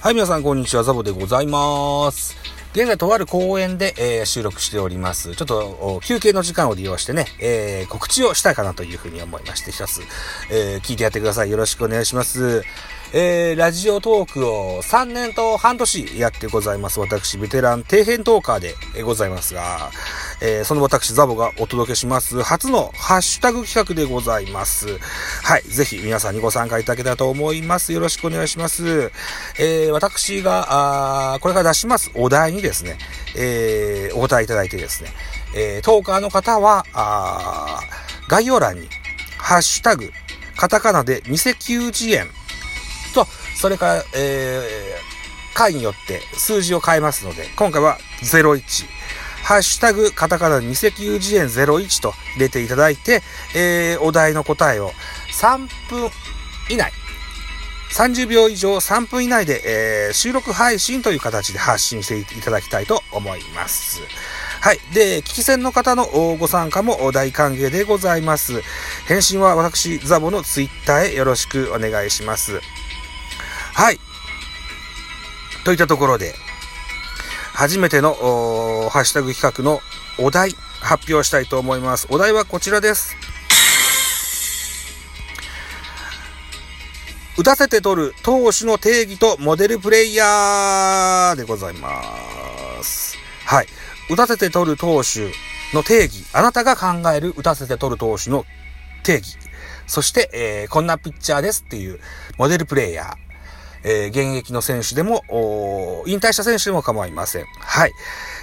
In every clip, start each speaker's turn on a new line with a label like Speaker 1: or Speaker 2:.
Speaker 1: はい、皆さん、こんにちは。ザボでございます。現在、とある公園で、えー収録しております。ちょっと、休憩の時間を利用してね、えー告知をしたいかなというふうに思いまして、一つ、えー聞いてやってください。よろしくお願いします。えーラジオトークを3年と半年やってございます。私、ベテラン底辺トーカーでございますが、えーその私、ザボがお届けします、初のハッシュタグ企画でございます。はい。ぜひ皆さんにご参加いただけたらと思います。よろしくお願いします。えー私が、あこれから出しますお題にですね、えーお答えいただいてですね、えートーカーの方は、あ概要欄に、ハッシュタグ、カタカナで、ニセ球児園と、それから、えー、回によって数字を変えますので、今回は01。ハッシュタグ、カタカナで二石油次元01と入れていただいて、えー、お題の答えを3分以内、30秒以上3分以内で、えー収録配信という形で発信していただきたいと思います。はい。で、聞き戦の方のご参加も大歓迎でございます。返信は私、ザボのツイッターへよろしくお願いします。はい。といったところで、初めてのハッシュタグ企画のお題発表したいと思います。お題はこちらです。打たせて取る投手の定義とモデルプレイヤーでございます。はい。打たせて取る投手の定義。あなたが考える打たせて取る投手の定義。そして、えーこんなピッチャーですっていうモデルプレイヤー。えー現役の選手でも、引退した選手でも構いません。はい。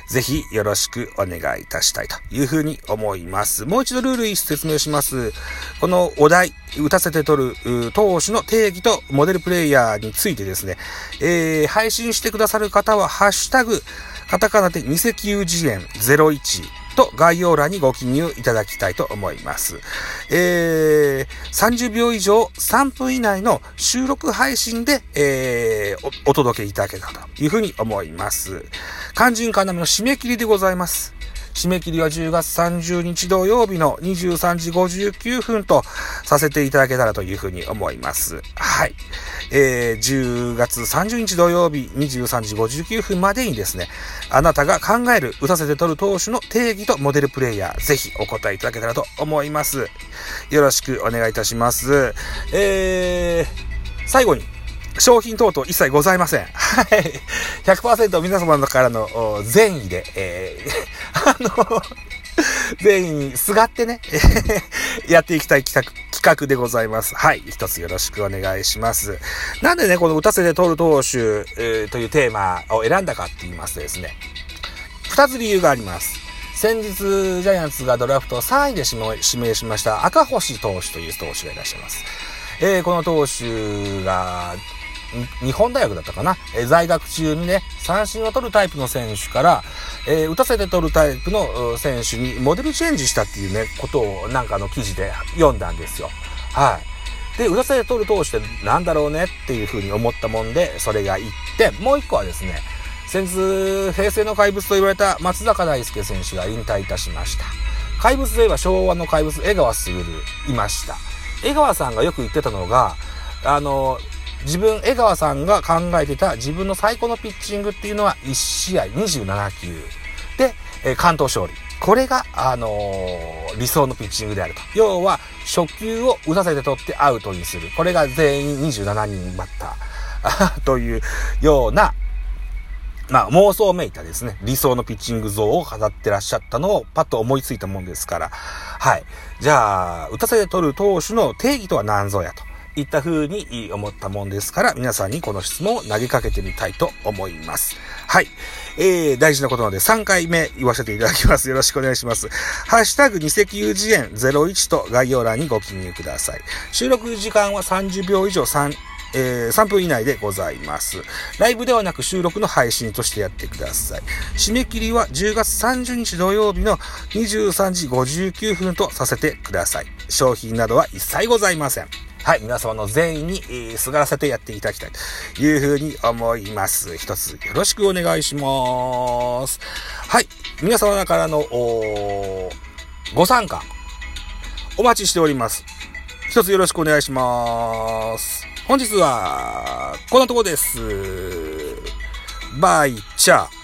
Speaker 1: ぜひよろしくお願いいたしたいというふうに思います。もう一度ルール説明します。このお題、打たせて取る投手の定義とモデルプレイヤーについてですね、えー配信してくださる方は、ハッシュタグ、カタカナで二石油次元01と概要欄にご記入いただきたいと思います。えー、30秒以上3分以内の収録配信で、えーお、お届けいただけたというふうに思います。肝心要の締め切りでございます。締め切りは10月30日土曜日の23時59分とさせていただけたらというふうに思います。はい。えー、10月30日土曜日23時59分までにですね、あなたが考える打たせて取る投手の定義とモデルプレイヤー、ぜひお答えいただけたらと思います。よろしくお願いいたします。えー、最後に、商品等々一切ございません。はい。100%皆様からの善意で、えー、あの、善意にすがってね、やっていきたい企画、企画でございます。はい。一つよろしくお願いします。なんでね、この打たせて取る投手、えーというテーマを選んだかって言いますとですね、二つ理由があります。先日、ジャイアンツがドラフト3位で指名しました赤星投手という投手がいらっしゃいます。えーこの投手が、日本大学だったかな、え在学中にね、三振を取るタイプの選手から、えー打たせて取るタイプの選手にモデルチェンジしたっていうね、ことをなんかの記事で読んだんですよ。はい。で、打たせて取る投手ってなんだろうねっていうふうに思ったもんで、それが一点。もう一個はですね、先日、平成の怪物と言われた松坂大輔選手が引退いたしました。怪物といえば昭和の怪物、江川卓いました。江川さんがよく言ってたのが、あの、自分、江川さんが考えてた自分の最高のピッチングっていうのは1試合27球で、え関東勝利。これが、あのー理想のピッチングであると。要は、初球を打たせて取ってアウトにする。これが全員27人バッターというような、まあ、妄想めいたですね、理想のピッチング像を語ってらっしゃったのをパッと思いついたもんですから、はい。じゃあ、打たせて取る投手の定義とは何ぞやと。いった風に思ったもんですから、皆さんにこの質問を投げかけてみたいと思います。はい。えー、大事なことなので3回目言わせていただきます。よろしくお願いします。ハッシュタグ二石油次元01と概要欄にご記入ください。収録時間は30秒以上3、えー3分以内でございます。ライブではなく収録の配信としてやってください。締め切りは10月30日土曜日の23時59分とさせてください。商品などは一切ございません。はい、皆様の善意に、えーすがらせてやっていただきたいというふうに思います。一つよろしくお願いします。はい、皆様からのおご参加お待ちしております。一つよろしくお願いします。本日は、こんなとこです。バイチャー。